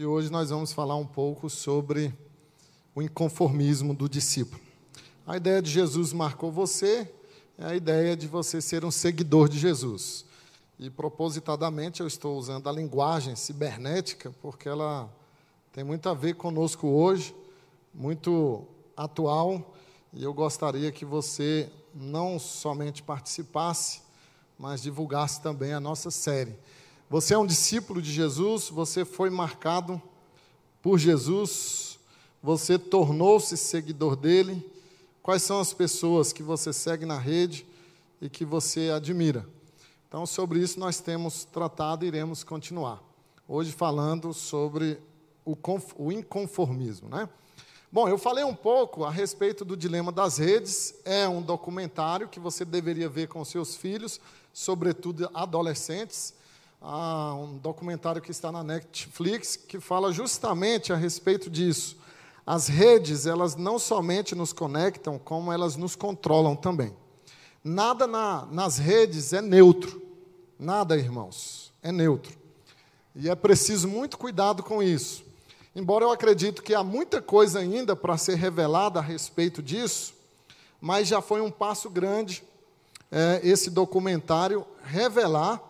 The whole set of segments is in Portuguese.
e hoje nós vamos falar um pouco sobre o inconformismo do discípulo. A ideia de Jesus marcou você, é a ideia de você ser um seguidor de Jesus. E propositadamente eu estou usando a linguagem cibernética, porque ela tem muito a ver conosco hoje, muito atual, e eu gostaria que você não somente participasse, mas divulgasse também a nossa série. Você é um discípulo de Jesus, você foi marcado por Jesus, você tornou-se seguidor dele. Quais são as pessoas que você segue na rede e que você admira? Então, sobre isso nós temos tratado e iremos continuar. Hoje falando sobre o, o inconformismo, né? Bom, eu falei um pouco a respeito do dilema das redes. É um documentário que você deveria ver com seus filhos, sobretudo adolescentes. Há um documentário que está na Netflix que fala justamente a respeito disso. As redes, elas não somente nos conectam, como elas nos controlam também. Nada na, nas redes é neutro. Nada, irmãos, é neutro. E é preciso muito cuidado com isso. Embora eu acredito que há muita coisa ainda para ser revelada a respeito disso, mas já foi um passo grande é, esse documentário revelar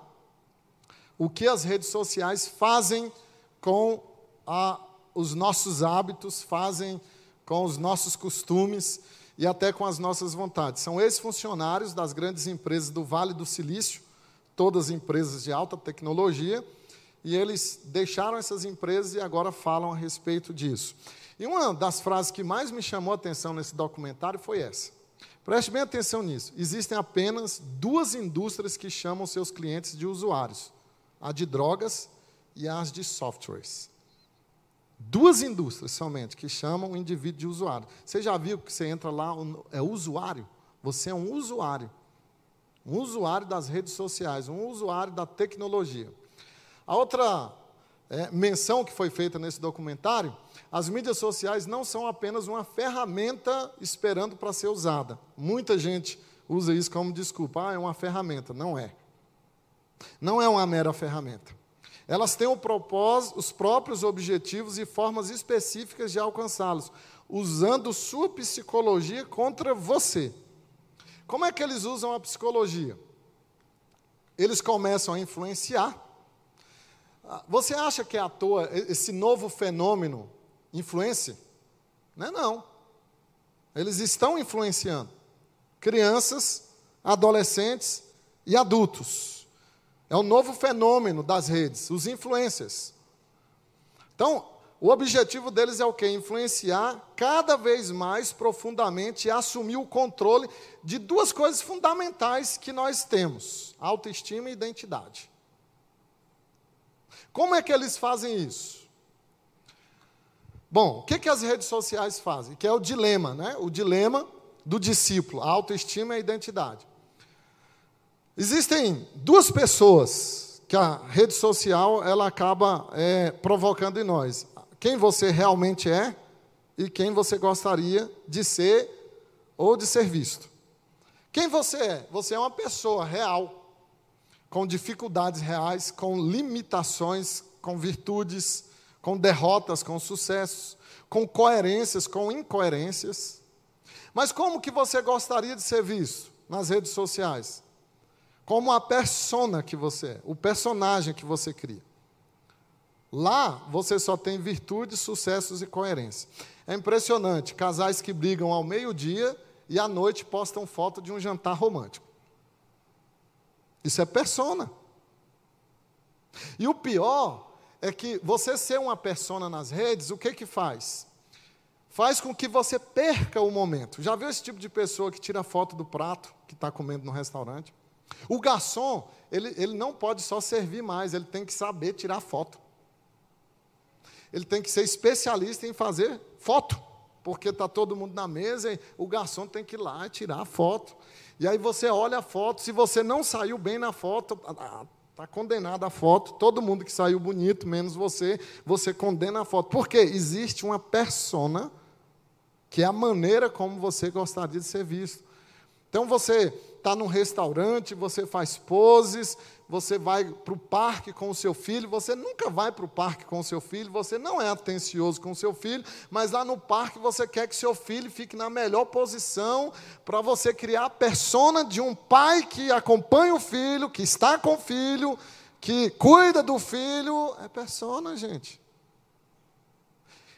o que as redes sociais fazem com a, os nossos hábitos, fazem com os nossos costumes e até com as nossas vontades. São ex-funcionários das grandes empresas do Vale do Silício, todas empresas de alta tecnologia, e eles deixaram essas empresas e agora falam a respeito disso. E uma das frases que mais me chamou a atenção nesse documentário foi essa. Preste bem atenção nisso. Existem apenas duas indústrias que chamam seus clientes de usuários: a de drogas e as de softwares. Duas indústrias somente que chamam o indivíduo de usuário. Você já viu que você entra lá, é usuário? Você é um usuário. Um usuário das redes sociais, um usuário da tecnologia. A outra é, menção que foi feita nesse documentário, as mídias sociais não são apenas uma ferramenta esperando para ser usada. Muita gente usa isso como desculpa, ah, é uma ferramenta. Não é. Não é uma mera ferramenta. Elas têm os próprios objetivos e formas específicas de alcançá-los, usando sua psicologia contra você. Como é que eles usam a psicologia? Eles começam a influenciar você acha que é à toa esse novo fenômeno influência? Não é não. Eles estão influenciando crianças, adolescentes e adultos. É um novo fenômeno das redes, os influencers. Então, o objetivo deles é o quê? Influenciar cada vez mais profundamente e assumir o controle de duas coisas fundamentais que nós temos: autoestima e identidade. Como é que eles fazem isso? Bom, o que, que as redes sociais fazem? Que é o dilema, né? O dilema do discípulo, a autoestima e a identidade. Existem duas pessoas que a rede social ela acaba é, provocando em nós: quem você realmente é e quem você gostaria de ser ou de ser visto. Quem você é? Você é uma pessoa real com dificuldades reais, com limitações, com virtudes, com derrotas, com sucessos, com coerências, com incoerências. Mas como que você gostaria de ser visto nas redes sociais? Como a persona que você é, o personagem que você cria. Lá você só tem virtudes, sucessos e coerência. É impressionante, casais que brigam ao meio-dia e à noite postam foto de um jantar romântico. Isso é persona. E o pior é que você ser uma persona nas redes, o que que faz? Faz com que você perca o momento. Já viu esse tipo de pessoa que tira foto do prato que está comendo no restaurante? O garçom, ele, ele não pode só servir mais, ele tem que saber tirar foto. Ele tem que ser especialista em fazer foto, porque está todo mundo na mesa e o garçom tem que ir lá tirar foto. E aí você olha a foto, se você não saiu bem na foto, está condenada a foto. Todo mundo que saiu bonito, menos você, você condena a foto. Por quê? Existe uma persona que é a maneira como você gostaria de ser visto. Então você está num restaurante, você faz poses, você vai para o parque com o seu filho, você nunca vai para o parque com o seu filho, você não é atencioso com o seu filho, mas lá no parque você quer que seu filho fique na melhor posição para você criar a persona de um pai que acompanha o filho, que está com o filho, que cuida do filho. É persona, gente.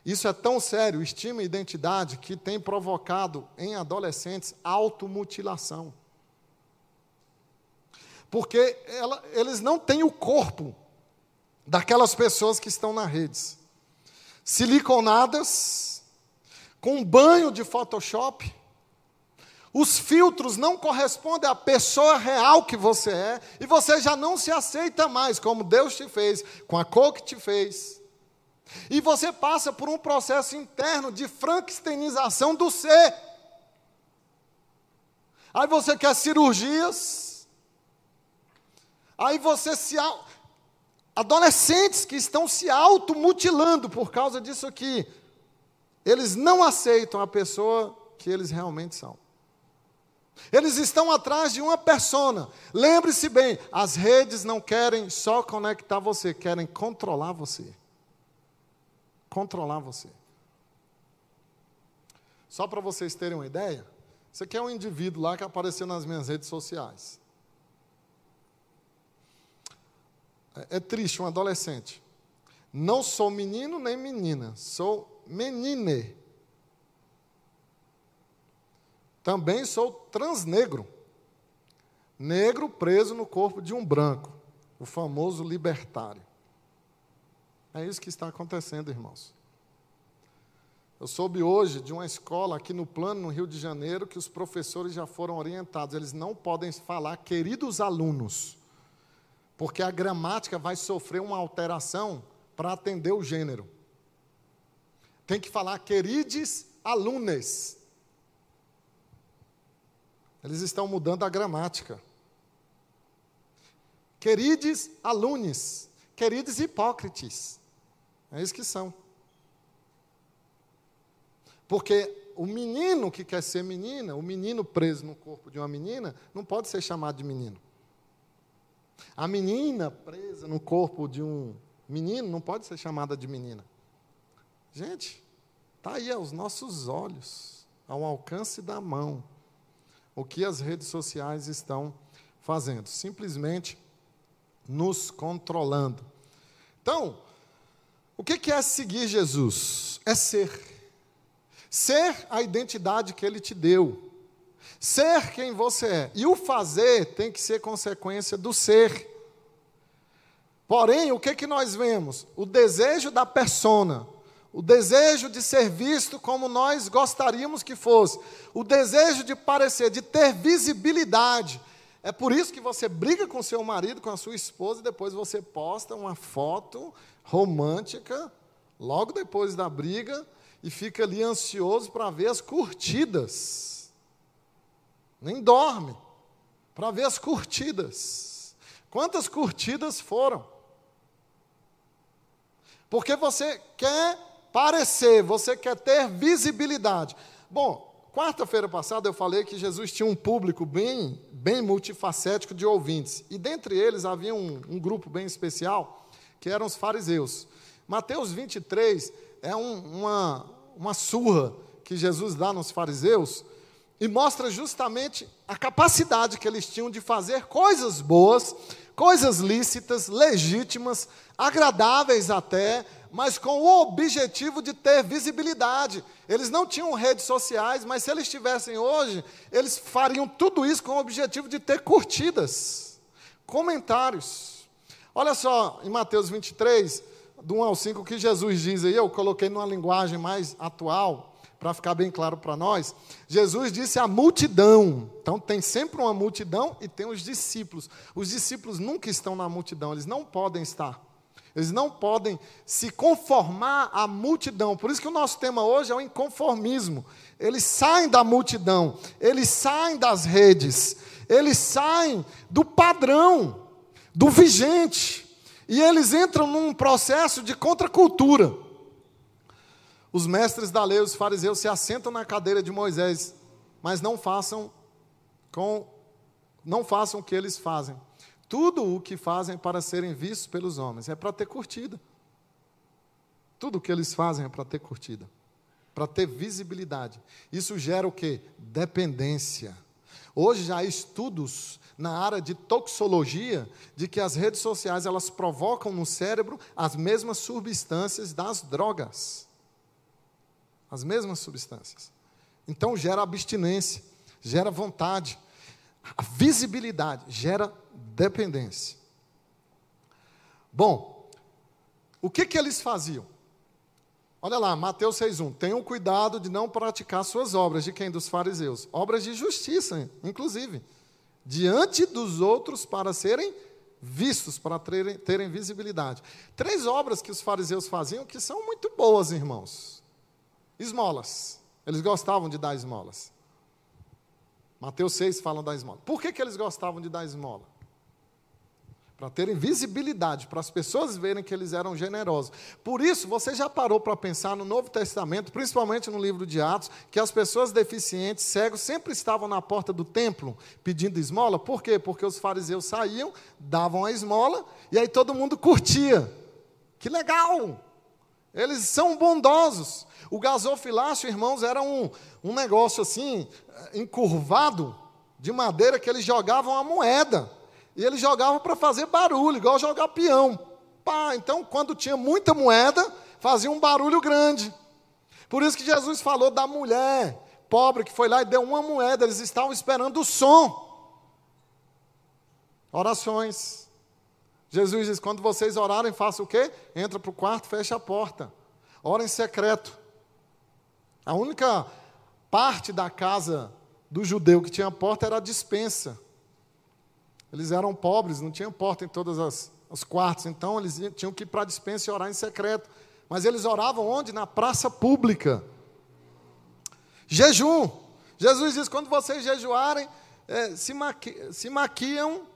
Isso é tão sério, estima e identidade, que tem provocado em adolescentes automutilação. Porque ela, eles não têm o corpo daquelas pessoas que estão nas redes. Siliconadas, com banho de Photoshop, os filtros não correspondem à pessoa real que você é, e você já não se aceita mais como Deus te fez, com a cor que te fez. E você passa por um processo interno de frankensteinização do ser. Aí você quer cirurgias. Aí você se. Adolescentes que estão se automutilando por causa disso aqui. Eles não aceitam a pessoa que eles realmente são. Eles estão atrás de uma persona. Lembre-se bem, as redes não querem só conectar você, querem controlar você controlar você. Só para vocês terem uma ideia, você quer um indivíduo lá que apareceu nas minhas redes sociais. É, é triste, um adolescente. Não sou menino nem menina, sou menine. Também sou transnegro. Negro preso no corpo de um branco, o famoso libertário. É isso que está acontecendo, irmãos. Eu soube hoje de uma escola aqui no plano, no Rio de Janeiro, que os professores já foram orientados. Eles não podem falar queridos alunos, porque a gramática vai sofrer uma alteração para atender o gênero. Tem que falar queridos alunos. Eles estão mudando a gramática. Queridos alunos, queridos hipócritas. É isso que são. Porque o menino que quer ser menina, o menino preso no corpo de uma menina, não pode ser chamado de menino. A menina presa no corpo de um menino não pode ser chamada de menina. Gente, está aí aos nossos olhos, ao alcance da mão, o que as redes sociais estão fazendo, simplesmente nos controlando. Então, o que é seguir Jesus? É ser. Ser a identidade que ele te deu. Ser quem você é. E o fazer tem que ser consequência do ser. Porém, o que, que nós vemos? O desejo da persona, o desejo de ser visto como nós gostaríamos que fosse, o desejo de parecer, de ter visibilidade. É por isso que você briga com seu marido, com a sua esposa, e depois você posta uma foto romântica, logo depois da briga, e fica ali ansioso para ver as curtidas. Nem dorme para ver as curtidas. Quantas curtidas foram? Porque você quer parecer, você quer ter visibilidade. Bom, quarta-feira passada eu falei que Jesus tinha um público bem, bem multifacético de ouvintes. E dentre eles havia um, um grupo bem especial que eram os fariseus. Mateus 23 é um, uma, uma surra que Jesus dá nos fariseus e mostra justamente a capacidade que eles tinham de fazer coisas boas, coisas lícitas, legítimas, agradáveis até, mas com o objetivo de ter visibilidade. Eles não tinham redes sociais, mas se eles tivessem hoje, eles fariam tudo isso com o objetivo de ter curtidas, comentários. Olha só, em Mateus 23, do 1 ao 5, o que Jesus diz aí, eu coloquei numa linguagem mais atual, para ficar bem claro para nós. Jesus disse a multidão. Então tem sempre uma multidão e tem os discípulos. Os discípulos nunca estão na multidão, eles não podem estar. Eles não podem se conformar à multidão. Por isso que o nosso tema hoje é o inconformismo. Eles saem da multidão, eles saem das redes, eles saem do padrão do vigente. E eles entram num processo de contracultura. Os mestres da lei, os fariseus, se assentam na cadeira de Moisés, mas não façam com não façam o que eles fazem. tudo o que fazem para serem vistos pelos homens é para ter curtida. Tudo o que eles fazem é para ter curtida, para ter visibilidade. Isso gera o quê? Dependência. Hoje já há estudos na área de toxologia de que as redes sociais elas provocam no cérebro as mesmas substâncias das drogas. As mesmas substâncias. Então gera abstinência, gera vontade. A visibilidade gera dependência. Bom, o que que eles faziam? Olha lá, Mateus 6,1. Tenham cuidado de não praticar suas obras, de quem? Dos fariseus. Obras de justiça, inclusive. Diante dos outros para serem vistos, para terem, terem visibilidade. Três obras que os fariseus faziam que são muito boas, irmãos. Esmolas. Eles gostavam de dar esmolas. Mateus 6 fala da esmola. Por que, que eles gostavam de dar esmola? Para terem visibilidade, para as pessoas verem que eles eram generosos. Por isso, você já parou para pensar no Novo Testamento, principalmente no livro de Atos, que as pessoas deficientes, cegos, sempre estavam na porta do templo pedindo esmola? Por quê? Porque os fariseus saíam, davam a esmola, e aí todo mundo curtia. Que legal! Eles são bondosos. O gasofilácio, irmãos, era um, um negócio assim, encurvado, de madeira, que eles jogavam a moeda. E eles jogavam para fazer barulho, igual jogar peão. Pá, então, quando tinha muita moeda, fazia um barulho grande. Por isso que Jesus falou da mulher pobre que foi lá e deu uma moeda, eles estavam esperando o som. Orações. Jesus diz: quando vocês orarem, faça o quê? Entra para o quarto, fecha a porta. Ora em secreto. A única parte da casa do judeu que tinha porta era a dispensa. Eles eram pobres, não tinham porta em todas as os quartos, então eles tinham que ir para a dispensa e orar em secreto. Mas eles oravam onde? Na praça pública. Jejum. Jesus diz: quando vocês jejuarem, é, se, maqui, se, maquiam,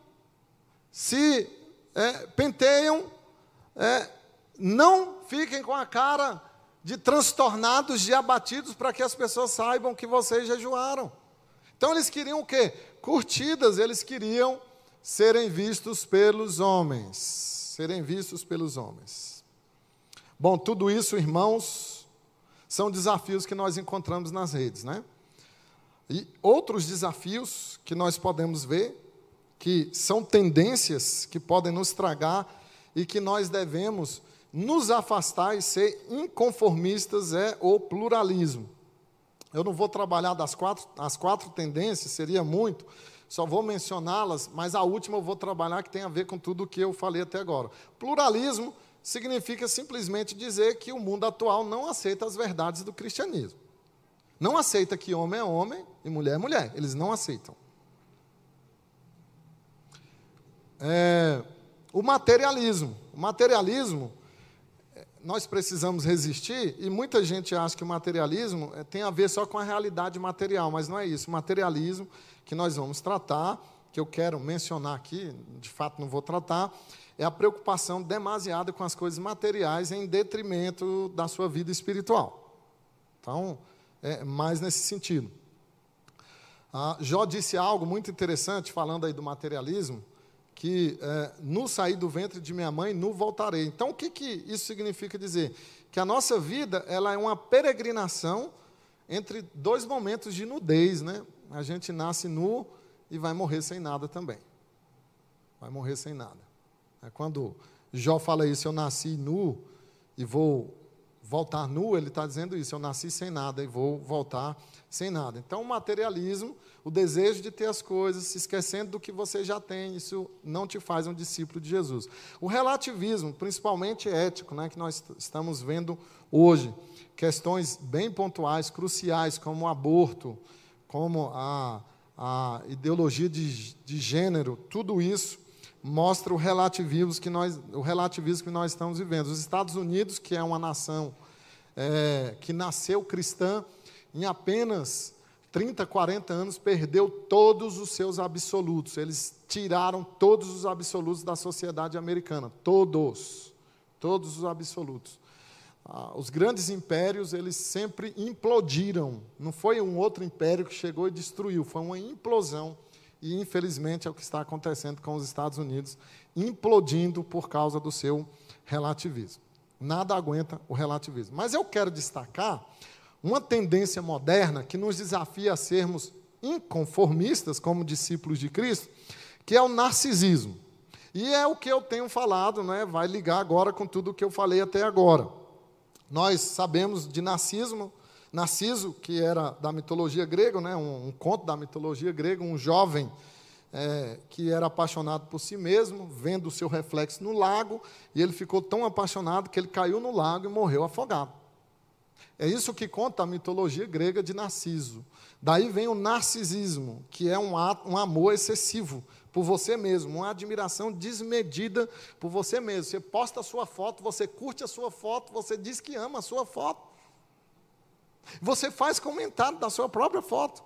se é, penteiam, é, não fiquem com a cara de transtornados, de abatidos, para que as pessoas saibam que vocês jejuaram. Então eles queriam o quê? Curtidas, eles queriam serem vistos pelos homens. Serem vistos pelos homens. Bom, tudo isso, irmãos, são desafios que nós encontramos nas redes, né? E outros desafios que nós podemos ver, que são tendências que podem nos tragar e que nós devemos nos afastar e ser inconformistas é o pluralismo. Eu não vou trabalhar das quatro, as quatro tendências, seria muito, só vou mencioná-las, mas a última eu vou trabalhar que tem a ver com tudo o que eu falei até agora. Pluralismo significa simplesmente dizer que o mundo atual não aceita as verdades do cristianismo. Não aceita que homem é homem e mulher é mulher. Eles não aceitam. É, o materialismo. O materialismo, é, nós precisamos resistir, e muita gente acha que o materialismo é, tem a ver só com a realidade material, mas não é isso. O materialismo que nós vamos tratar, que eu quero mencionar aqui, de fato não vou tratar, é a preocupação demasiada com as coisas materiais em detrimento da sua vida espiritual. Então, é mais nesse sentido. Ah, Jó disse algo muito interessante, falando aí do materialismo, que é, no sair do ventre de minha mãe, no voltarei. Então, o que, que isso significa dizer? Que a nossa vida ela é uma peregrinação entre dois momentos de nudez, né? a gente nasce nu e vai morrer sem nada também. Vai morrer sem nada. É quando Jó fala isso, eu nasci nu e vou voltar nu, ele está dizendo isso, eu nasci sem nada e vou voltar sem nada. Então, o materialismo, o desejo de ter as coisas, se esquecendo do que você já tem, isso não te faz um discípulo de Jesus. O relativismo, principalmente ético, né, que nós estamos vendo hoje, questões bem pontuais, cruciais, como o aborto, como a, a ideologia de, de gênero, tudo isso mostra o relativismo que nós, o relativismo que nós estamos vivendo. Os Estados Unidos, que é uma nação é, que nasceu cristã, em apenas 30, 40 anos, perdeu todos os seus absolutos. Eles tiraram todos os absolutos da sociedade americana. Todos. Todos os absolutos. Ah, os grandes impérios, eles sempre implodiram. Não foi um outro império que chegou e destruiu, foi uma implosão E, infelizmente, é o que está acontecendo com os Estados Unidos, implodindo por causa do seu relativismo. Nada aguenta o relativismo. Mas eu quero destacar uma tendência moderna que nos desafia a sermos inconformistas como discípulos de Cristo, que é o narcisismo. E é o que eu tenho falado, né? vai ligar agora com tudo o que eu falei até agora. Nós sabemos de Narciso, Narciso, que era da mitologia grega, né? um, um conto da mitologia grega, um jovem é, que era apaixonado por si mesmo, vendo o seu reflexo no lago, e ele ficou tão apaixonado que ele caiu no lago e morreu afogado. É isso que conta a mitologia grega de Narciso. Daí vem o narcisismo, que é um, ato, um amor excessivo por você mesmo, uma admiração desmedida por você mesmo. Você posta a sua foto, você curte a sua foto, você diz que ama a sua foto. Você faz comentário da sua própria foto.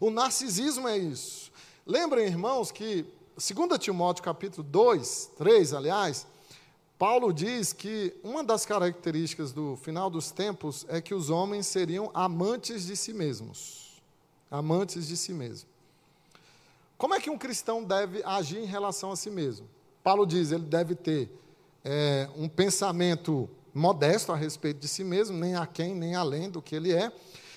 O narcisismo é isso. Lembrem, irmãos, que 2 Timóteo capítulo 2, 3, aliás, Paulo diz que uma das características do final dos tempos é que os homens seriam amantes de si mesmos. Amantes de si mesmo. Como é que um cristão deve agir em relação a si mesmo? Paulo diz, ele deve ter é, um pensamento modesto a respeito de si mesmo, nem a quem, nem além do que ele é.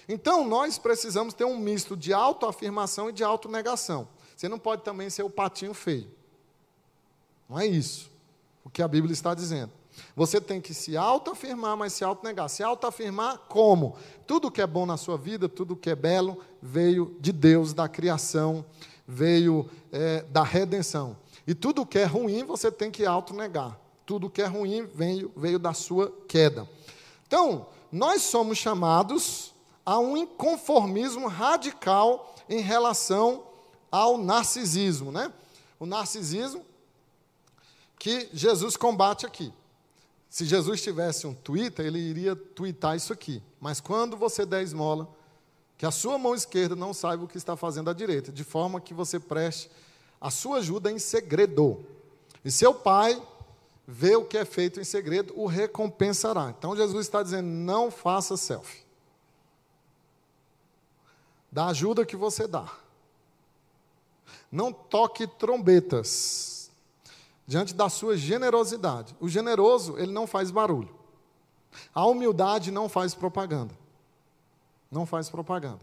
Então, nós precisamos ter um misto de autoafirmação e de autonegação. Você não pode também ser o patinho feio. Não é isso o que a Bíblia está dizendo. Você tem que se autoafirmar, mas se autonegar. Se autoafirmar como? Tudo que é bom na sua vida, tudo que é belo, veio de Deus, da criação, veio é, da redenção. E tudo que é ruim, você tem que autonegar. Tudo que é ruim veio, veio da sua queda. Então, nós somos chamados a um inconformismo radical em relação ao narcisismo. Né? O narcisismo que Jesus combate aqui. Se Jesus tivesse um Twitter, ele iria twittar isso aqui. Mas quando você der esmola, que a sua mão esquerda não saiba o que está fazendo a direita, de forma que você preste a sua ajuda em segredo. E seu pai vê o que é feito em segredo, o recompensará. Então Jesus está dizendo: não faça selfie. Da ajuda que você dá. Não toque trombetas diante da sua generosidade. O generoso, ele não faz barulho. A humildade não faz propaganda. Não faz propaganda.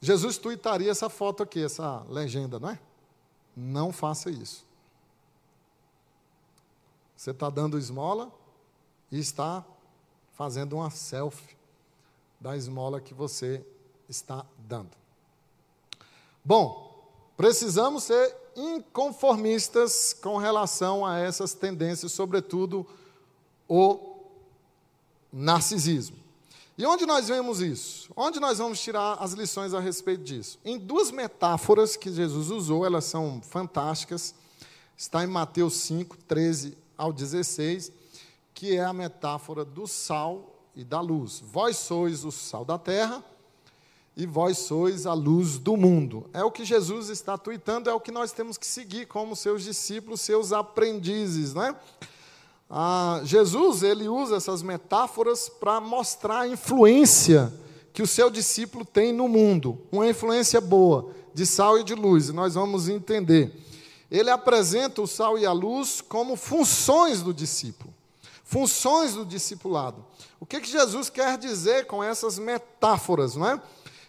Jesus tuitaria essa foto aqui, essa legenda, não é? Não faça isso. Você está dando esmola e está fazendo uma selfie da esmola que você está dando. Bom, precisamos ser inconformistas com relação a essas tendências, sobretudo o narcisismo. E onde nós vemos isso? Onde nós vamos tirar as lições a respeito disso? Em duas metáforas que Jesus usou, elas são fantásticas. Está em Mateus 5, 13 ao 16, que é a metáfora do sal e da luz. Vós sois o sal da terra e vós sois a luz do mundo. É o que Jesus está tuitando, é o que nós temos que seguir como seus discípulos, seus aprendizes, né? Ah, Jesus ele usa essas metáforas para mostrar a influência que o seu discípulo tem no mundo, uma influência boa, de sal e de luz, e nós vamos entender. Ele apresenta o sal e a luz como funções do discípulo, funções do discipulado. O que, que Jesus quer dizer com essas metáforas, não é?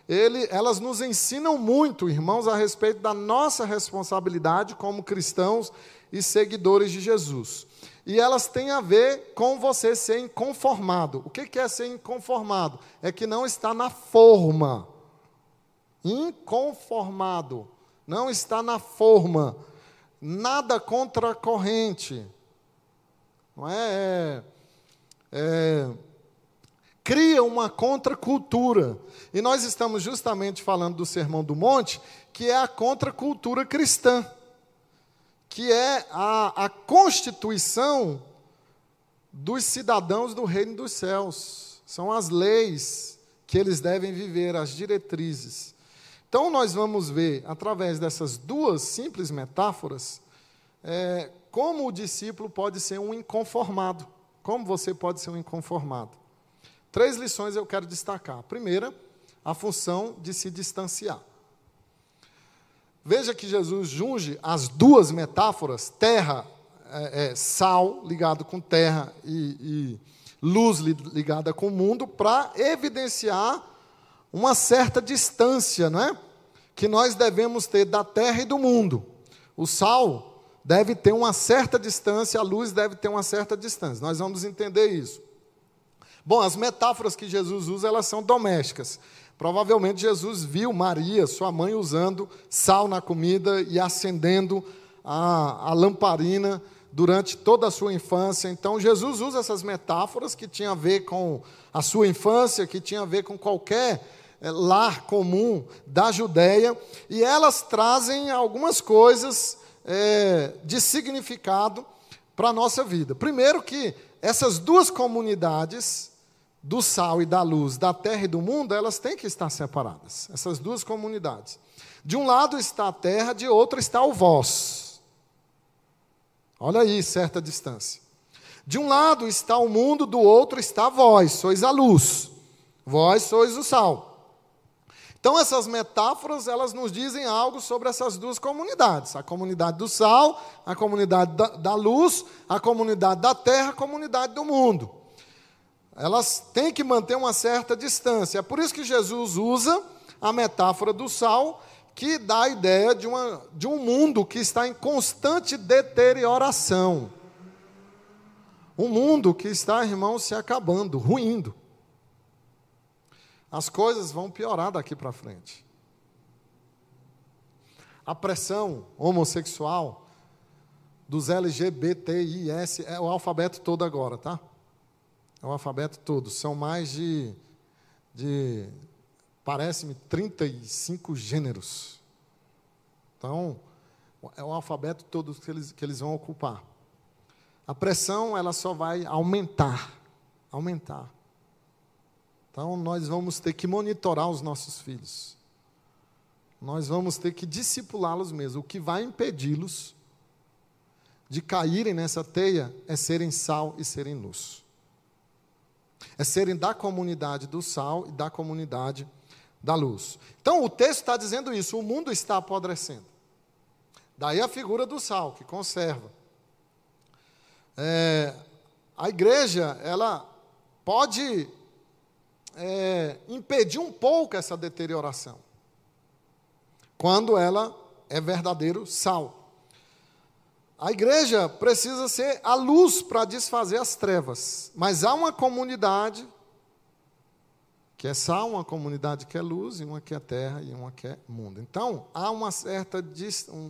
ele, elas nos ensinam muito, irmãos, a respeito da nossa responsabilidade como cristãos e seguidores de Jesus. E elas têm a ver com você ser inconformado. O que é ser inconformado? É que não está na forma. Inconformado. Não está na forma. Nada contra a corrente. Não é, é, é cria uma contracultura. E nós estamos justamente falando do Sermão do Monte, que é a contracultura cristã, que é a, a constituição dos cidadãos do reino dos céus. São as leis que eles devem viver, as diretrizes. Então, nós vamos ver, através dessas duas simples metáforas, é, como o discípulo pode ser um inconformado. Como você pode ser um inconformado. Três lições eu quero destacar. A primeira, a função de se distanciar. Veja que Jesus junge as duas metáforas, terra, é, é, sal ligado com terra e, e luz ligada com o mundo, para evidenciar uma certa distância, não é? Que nós devemos ter da terra e do mundo. O sal deve ter uma certa distância, a luz deve ter uma certa distância. Nós vamos entender isso. Bom, as metáforas que Jesus usa, elas são domésticas. Provavelmente Jesus viu Maria, sua mãe, usando sal na comida e acendendo a, a lamparina durante toda a sua infância. Então, Jesus usa essas metáforas que tinham a ver com a sua infância, que tinham a ver com qualquer é, lar comum da Judéia, e elas trazem algumas coisas é, de significado para a nossa vida. Primeiro, que essas duas comunidades do sal e da luz, da terra e do mundo, elas têm que estar separadas, essas duas comunidades. De um lado está a terra, de outro está o vós. Olha aí, certa distância. De um lado está o mundo, do outro está vós, sois a luz. Vós sois o sal. Então essas metáforas, elas nos dizem algo sobre essas duas comunidades: a comunidade do sal, a comunidade da, da luz, a comunidade da terra, a comunidade do mundo elas têm que manter uma certa distância. É por isso que Jesus usa a metáfora do sal, que dá a ideia de, uma, de um mundo que está em constante deterioração. Um mundo que está, irmão, se acabando, ruindo. As coisas vão piorar daqui para frente. A pressão homossexual dos LGBTIS é o alfabeto todo agora, tá? É o alfabeto todo. São mais de, de parece-me, 35 gêneros. Então, é o alfabeto todo que eles, que eles vão ocupar. A pressão, ela só vai aumentar. Aumentar. Então, nós vamos ter que monitorar os nossos filhos. Nós vamos ter que discipulá-los mesmo. O que vai impedi-los de caírem nessa teia é serem sal e serem luz é serem da comunidade do sal e da comunidade da luz. Então o texto está dizendo isso: o mundo está apodrecendo. Daí a figura do sal, que conserva. É, a igreja, ela pode é, impedir um pouco essa deterioração, quando ela é verdadeiro sal. A igreja precisa ser a luz para desfazer as trevas. Mas há uma comunidade que é sal, uma comunidade que é luz, e uma que é terra e uma que é mundo. Então, há uma certa,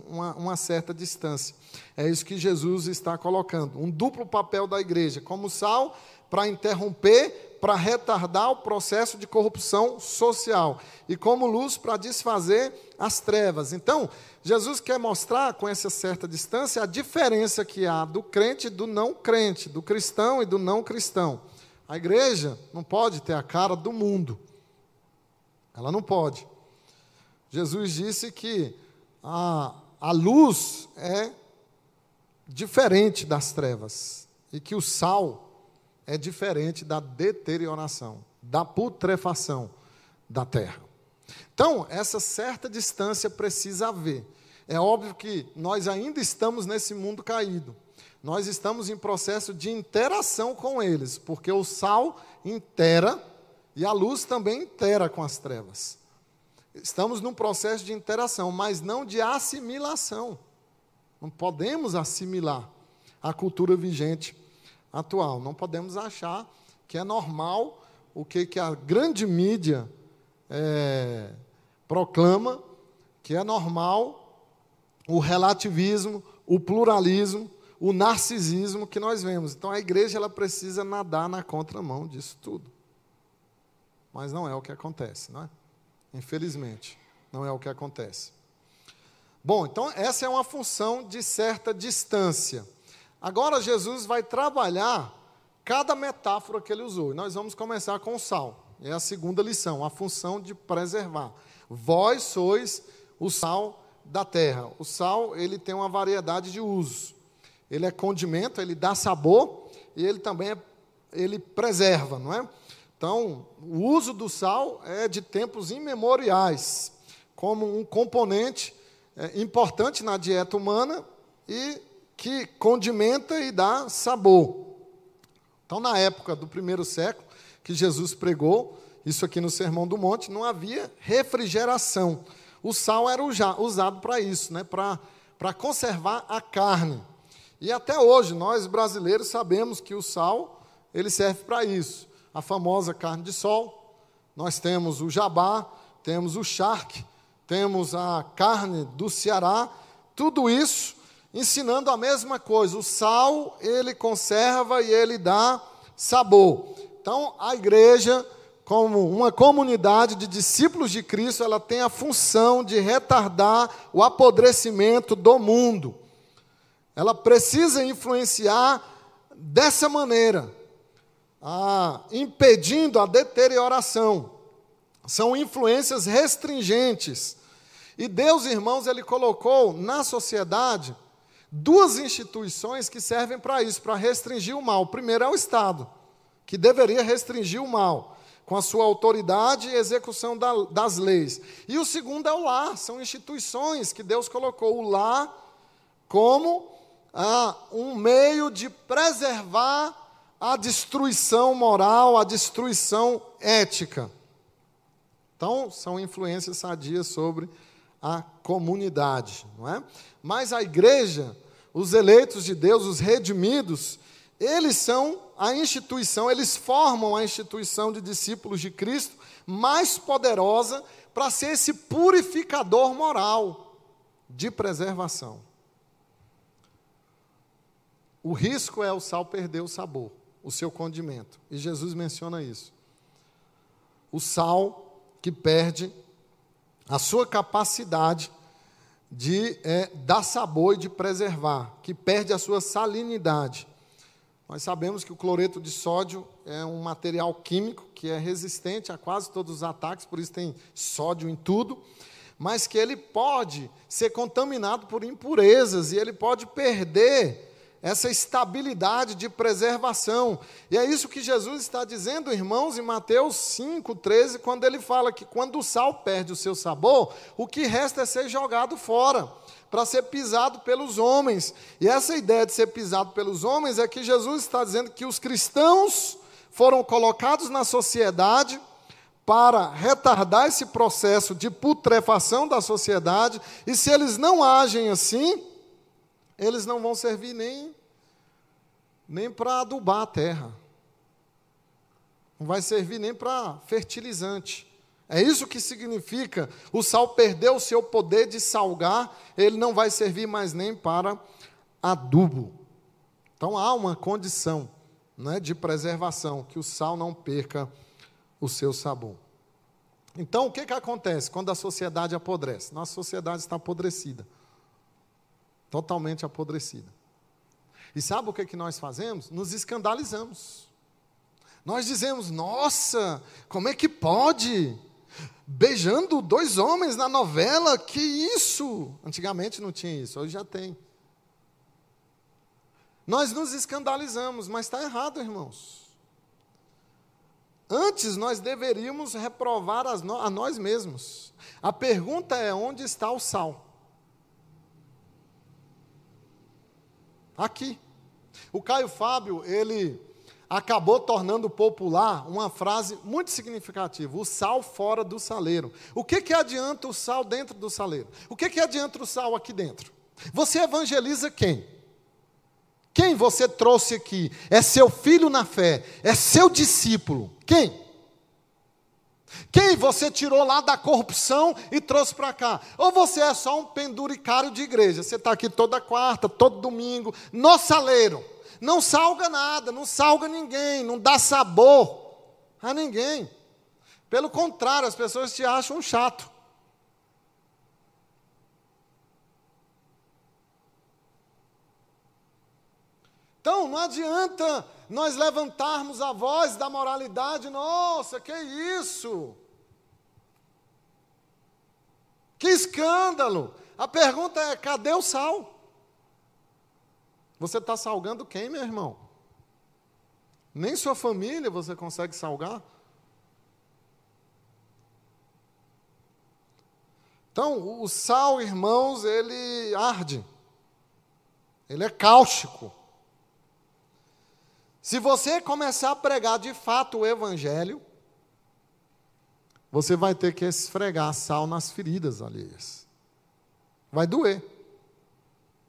uma, uma certa distância. É isso que Jesus está colocando. Um duplo papel da igreja, como sal, para interromper, para retardar o processo de corrupção social, e como luz para desfazer as trevas. Então, Jesus quer mostrar com essa certa distância a diferença que há do crente e do não crente, do cristão e do não cristão. A igreja não pode ter a cara do mundo. Ela não pode. Jesus disse que a, a luz é diferente das trevas e que o sal é diferente da deterioração, da putrefação da terra. Então, essa certa distância precisa haver. É óbvio que nós ainda estamos nesse mundo caído nós estamos em processo de interação com eles, porque o sal intera e a luz também intera com as trevas. Estamos num processo de interação, mas não de assimilação. Não podemos assimilar a cultura vigente atual. Não podemos achar que é normal o que, que a grande mídia é, proclama, que é normal o relativismo, o pluralismo, o narcisismo que nós vemos. Então a igreja ela precisa nadar na contramão disso tudo. Mas não é o que acontece, não é? Infelizmente, não é o que acontece. Bom, então essa é uma função de certa distância. Agora Jesus vai trabalhar cada metáfora que ele usou. E nós vamos começar com o sal. É a segunda lição, a função de preservar. Vós sois o sal da terra. O sal, ele tem uma variedade de usos. Ele é condimento, ele dá sabor e ele também é, ele preserva, não é? Então, o uso do sal é de tempos imemoriais, como um componente é, importante na dieta humana e que condimenta e dá sabor. Então, na época do primeiro século, que Jesus pregou, isso aqui no Sermão do Monte, não havia refrigeração. O sal era usado para isso, né? para conservar a carne. E até hoje, nós brasileiros sabemos que o sal ele serve para isso. A famosa carne de sol, nós temos o jabá, temos o charque, temos a carne do Ceará, tudo isso ensinando a mesma coisa. O sal, ele conserva e ele dá sabor. Então, a igreja, como uma comunidade de discípulos de Cristo, ela tem a função de retardar o apodrecimento do mundo. Ela precisa influenciar dessa maneira, a, impedindo a deterioração. São influências restringentes. E Deus, irmãos, Ele colocou na sociedade duas instituições que servem para isso, para restringir o mal. O primeiro é o Estado, que deveria restringir o mal, com a sua autoridade e execução da, das leis. E o segundo é o lar, são instituições que Deus colocou o lar como ah, um meio de preservar a destruição moral, a destruição ética. Então, são influências sadias sobre a comunidade, não é? Mas a igreja, os eleitos de Deus, os redimidos, eles são a instituição, eles formam a instituição de discípulos de Cristo mais poderosa para ser esse purificador moral de preservação. O risco é o sal perder o sabor, o seu condimento. E Jesus menciona isso. O sal que perde a sua capacidade de é, dar sabor e de preservar, que perde a sua salinidade. Nós sabemos que o cloreto de sódio é um material químico que é resistente a quase todos os ataques, por isso tem sódio em tudo, mas que ele pode ser contaminado por impurezas e ele pode perder essa estabilidade de preservação. E é isso que Jesus está dizendo, irmãos, em Mateus 5,13, quando ele fala que quando o sal perde o seu sabor, o que resta é ser jogado fora, para ser pisado pelos homens. E essa ideia de ser pisado pelos homens é que Jesus está dizendo que os cristãos foram colocados na sociedade para retardar esse processo de putrefação da sociedade, e se eles não agem assim, eles não vão servir nem, nem para adubar a terra. Não vai servir nem para fertilizante. É isso que significa o sal perdeu o seu poder de salgar, ele não vai servir mais nem para adubo. Então há uma condição né, de preservação, que o sal não perca o seu sabor. Então o que, que acontece quando a sociedade apodrece? Nossa sociedade está apodrecida totalmente apodrecida. E sabe o que, é que nós fazemos? Nos escandalizamos. Nós dizemos: nossa, como é que pode? Beijando dois homens na novela, que isso? Antigamente não tinha isso, hoje já tem. Nós nos escandalizamos, mas está errado, irmãos. Antes nós deveríamos reprovar a nós mesmos. A pergunta é: onde está o sal? Aqui. O Caio Fábio, ele acabou tornando popular uma frase muito significativa: o sal fora do saleiro. O que, que adianta o sal dentro do saleiro? O que, que adianta o sal aqui dentro? Você evangeliza quem? Quem você trouxe aqui? É seu filho na fé? É seu discípulo? Quem? Quem você tirou lá da corrupção e trouxe para cá? Ou você é só um penduricário de igreja? Você está aqui toda quarta, todo domingo, no saleiro. Não salga nada, não salga ninguém, não dá sabor a ninguém. Pelo contrário, as pessoas te acham chato. Então, não adianta nós levantarmos a voz da moralidade, nossa, que isso? Que escândalo! A pergunta é: cadê o sal? Você está salgando quem, meu irmão? Nem sua família você consegue salgar? Então, o sal, irmãos, ele arde, ele é cáustico. Se você começar a pregar de fato o evangelho, você vai ter que esfregar sal nas feridas alheias. Vai doer.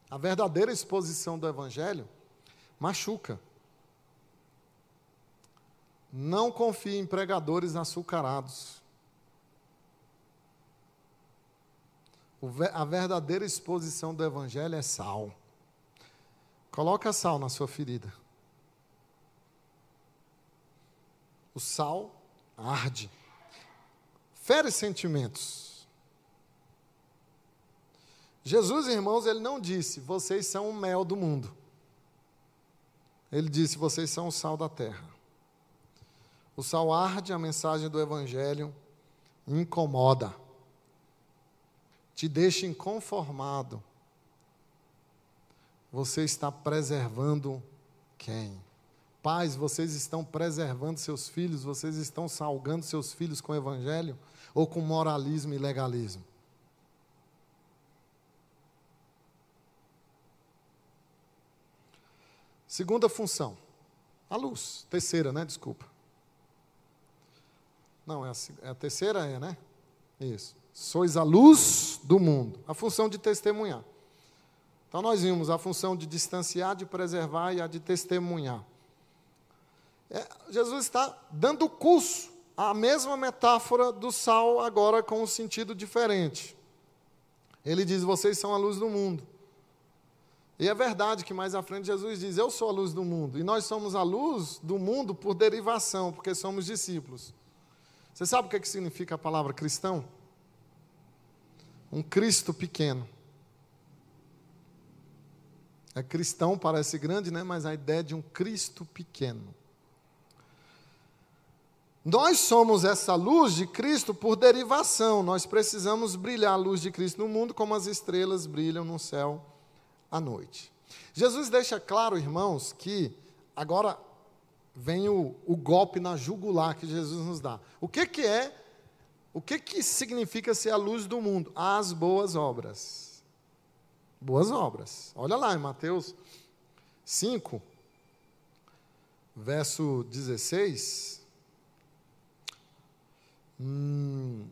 A verdadeira exposição do evangelho machuca. Não confie em pregadores açucarados. A verdadeira exposição do Evangelho é sal. Coloca sal na sua ferida. O sal arde, fere sentimentos. Jesus, irmãos, ele não disse: vocês são o mel do mundo. Ele disse: vocês são o sal da terra. O sal arde, a mensagem do Evangelho incomoda, te deixa inconformado. Você está preservando quem? Pais, vocês estão preservando seus filhos, vocês estão salgando seus filhos com o Evangelho ou com moralismo e legalismo? Segunda função, a luz. Terceira, né? Desculpa. Não, é a, é a terceira é, né? Isso. Sois a luz do mundo. A função de testemunhar. Então nós vimos a função de distanciar, de preservar e a de testemunhar. É, Jesus está dando curso à mesma metáfora do sal, agora com um sentido diferente. Ele diz: Vocês são a luz do mundo. E é verdade que mais à frente Jesus diz: Eu sou a luz do mundo. E nós somos a luz do mundo por derivação, porque somos discípulos. Você sabe o que, é que significa a palavra cristão? Um Cristo pequeno. É cristão, parece grande, né? mas a ideia é de um Cristo pequeno. Nós somos essa luz de Cristo por derivação. Nós precisamos brilhar a luz de Cristo no mundo como as estrelas brilham no céu à noite. Jesus deixa claro, irmãos, que agora vem o, o golpe na jugular que Jesus nos dá. O que, que é, o que, que significa ser a luz do mundo? As boas obras. Boas obras. Olha lá em Mateus 5, verso 16. Hum,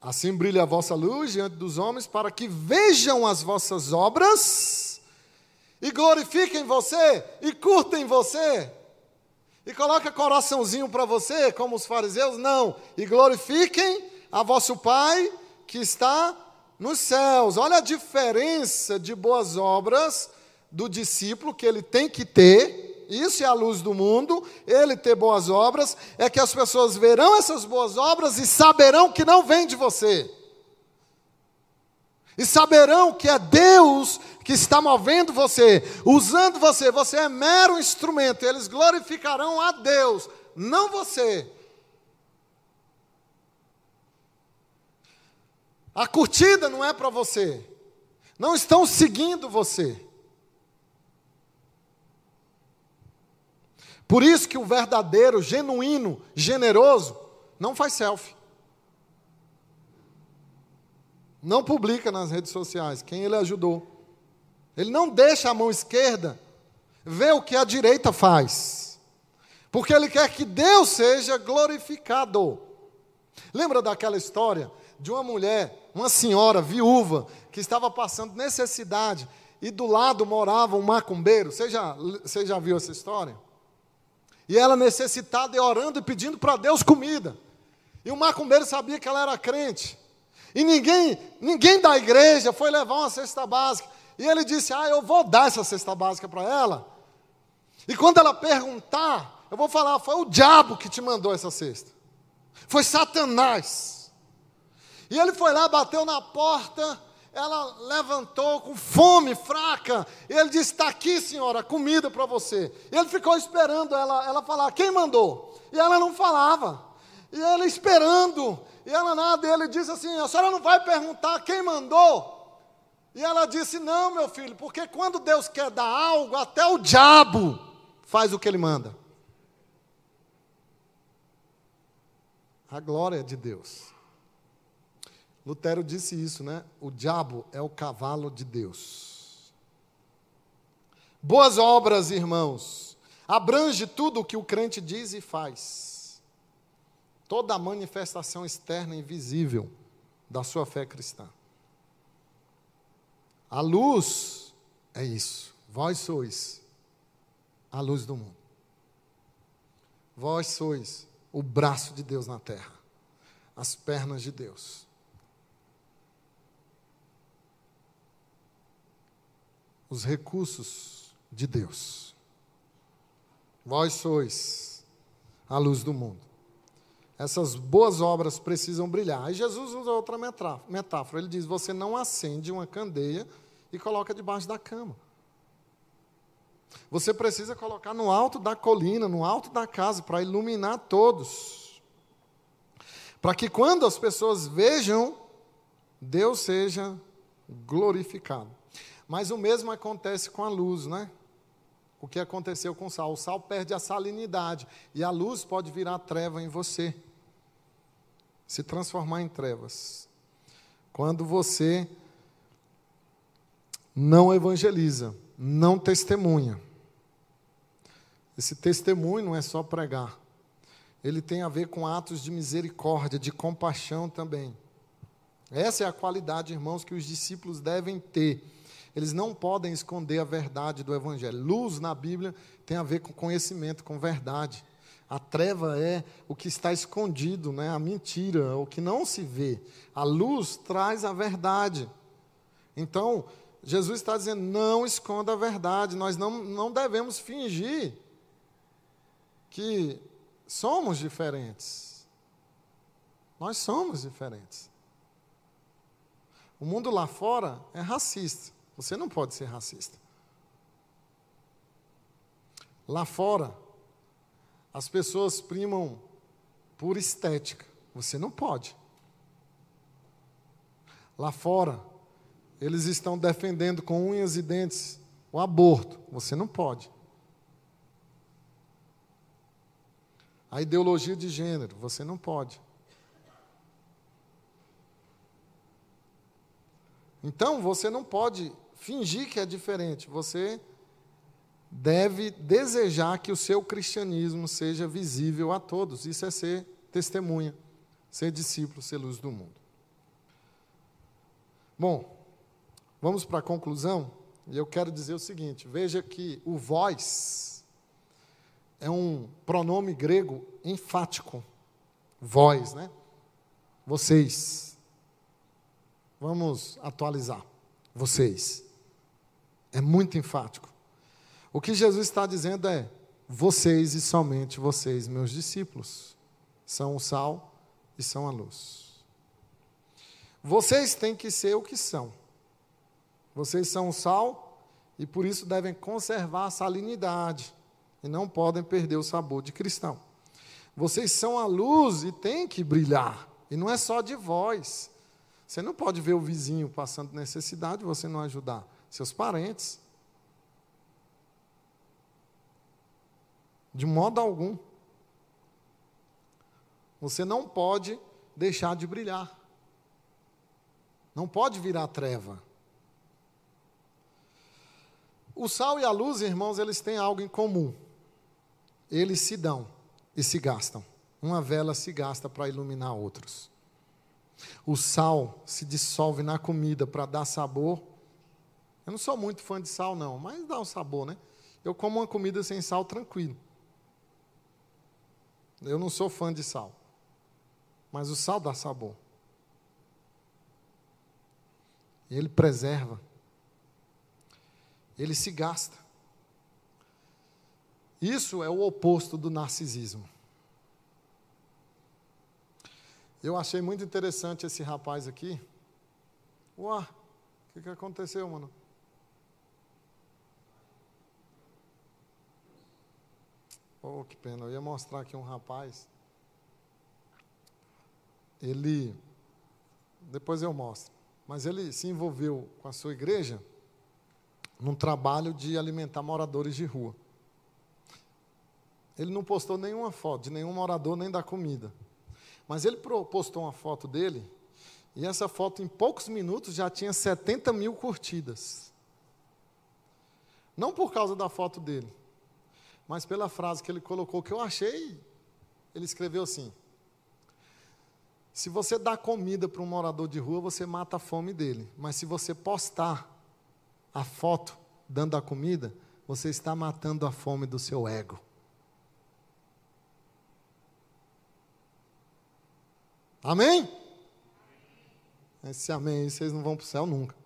assim brilha a vossa luz diante dos homens, para que vejam as vossas obras e glorifiquem você e curtem você e coloca coraçãozinho para você, como os fariseus, não. E glorifiquem a vosso Pai que está nos céus. Olha a diferença de boas obras do discípulo que ele tem que ter. Isso é a luz do mundo, ele ter boas obras, é que as pessoas verão essas boas obras e saberão que não vem de você. E saberão que é Deus que está movendo você, usando você, você é mero instrumento, eles glorificarão a Deus, não você. A curtida não é para você, não estão seguindo você. Por isso que o verdadeiro, genuíno, generoso, não faz selfie. Não publica nas redes sociais quem ele ajudou. Ele não deixa a mão esquerda ver o que a direita faz. Porque ele quer que Deus seja glorificado. Lembra daquela história de uma mulher, uma senhora viúva, que estava passando necessidade e do lado morava um macumbeiro? Você já, você já viu essa história? E ela necessitada e orando e pedindo para Deus comida. E o macumbeiro sabia que ela era crente. E ninguém, ninguém da igreja foi levar uma cesta básica. E ele disse: Ah, eu vou dar essa cesta básica para ela. E quando ela perguntar, eu vou falar: Foi o diabo que te mandou essa cesta. Foi Satanás. E ele foi lá, bateu na porta. Ela levantou com fome, fraca. E ele disse: Está aqui, senhora, comida para você. E ele ficou esperando ela, ela falar: Quem mandou? E ela não falava. E ele esperando. E ela nada, ele disse assim: A senhora não vai perguntar quem mandou? E ela disse: Não, meu filho, porque quando Deus quer dar algo, até o diabo faz o que ele manda. A glória de Deus. Lutero disse isso, né? O diabo é o cavalo de Deus. Boas obras, irmãos, abrange tudo o que o crente diz e faz. Toda a manifestação externa e visível da sua fé cristã. A luz é isso. Vós sois a luz do mundo. Vós sois o braço de Deus na terra, as pernas de Deus. Os recursos de Deus. Vós sois a luz do mundo. Essas boas obras precisam brilhar. Aí Jesus usa outra metáfora. Ele diz: Você não acende uma candeia e coloca debaixo da cama. Você precisa colocar no alto da colina, no alto da casa, para iluminar todos. Para que quando as pessoas vejam, Deus seja glorificado. Mas o mesmo acontece com a luz, né? O que aconteceu com o sal? O sal perde a salinidade e a luz pode virar treva em você, se transformar em trevas. Quando você não evangeliza, não testemunha. Esse testemunho não é só pregar. Ele tem a ver com atos de misericórdia, de compaixão também. Essa é a qualidade, irmãos, que os discípulos devem ter. Eles não podem esconder a verdade do Evangelho. Luz na Bíblia tem a ver com conhecimento, com verdade. A treva é o que está escondido, né? a mentira, o que não se vê. A luz traz a verdade. Então, Jesus está dizendo: não esconda a verdade, nós não, não devemos fingir que somos diferentes. Nós somos diferentes. O mundo lá fora é racista. Você não pode ser racista. Lá fora, as pessoas primam por estética. Você não pode. Lá fora, eles estão defendendo com unhas e dentes o aborto. Você não pode. A ideologia de gênero, você não pode. Então, você não pode fingir que é diferente. Você deve desejar que o seu cristianismo seja visível a todos. Isso é ser testemunha, ser discípulo, ser luz do mundo. Bom, Vamos para a conclusão? E eu quero dizer o seguinte: veja que o vós é um pronome grego enfático. Vós, né? Vocês. Vamos atualizar. Vocês. É muito enfático. O que Jesus está dizendo é: vocês e somente vocês, meus discípulos, são o sal e são a luz. Vocês têm que ser o que são. Vocês são o sal e por isso devem conservar a salinidade e não podem perder o sabor de cristão. Vocês são a luz e têm que brilhar. E não é só de voz. Você não pode ver o vizinho passando necessidade e você não ajudar. Seus parentes. De modo algum. Você não pode deixar de brilhar. Não pode virar treva. O sal e a luz, irmãos, eles têm algo em comum. Eles se dão e se gastam. Uma vela se gasta para iluminar outros. O sal se dissolve na comida para dar sabor. Eu não sou muito fã de sal, não, mas dá um sabor, né? Eu como uma comida sem sal tranquilo. Eu não sou fã de sal. Mas o sal dá sabor. Ele preserva ele se gasta. Isso é o oposto do narcisismo. Eu achei muito interessante esse rapaz aqui. Uá, o que, que aconteceu, mano? Oh, que pena. Eu ia mostrar aqui um rapaz. Ele. Depois eu mostro. Mas ele se envolveu com a sua igreja num trabalho de alimentar moradores de rua. Ele não postou nenhuma foto de nenhum morador nem da comida. Mas ele postou uma foto dele E essa foto, em poucos minutos, já tinha 70 mil curtidas. Não por causa da foto dele, mas pela frase que ele colocou, que eu achei. Ele escreveu assim: Se você dá comida para um morador de rua, você mata a fome dele. Mas se você postar a foto dando a comida, você está matando a fome do seu ego. Amém? Esse amém vocês não vão para o céu nunca.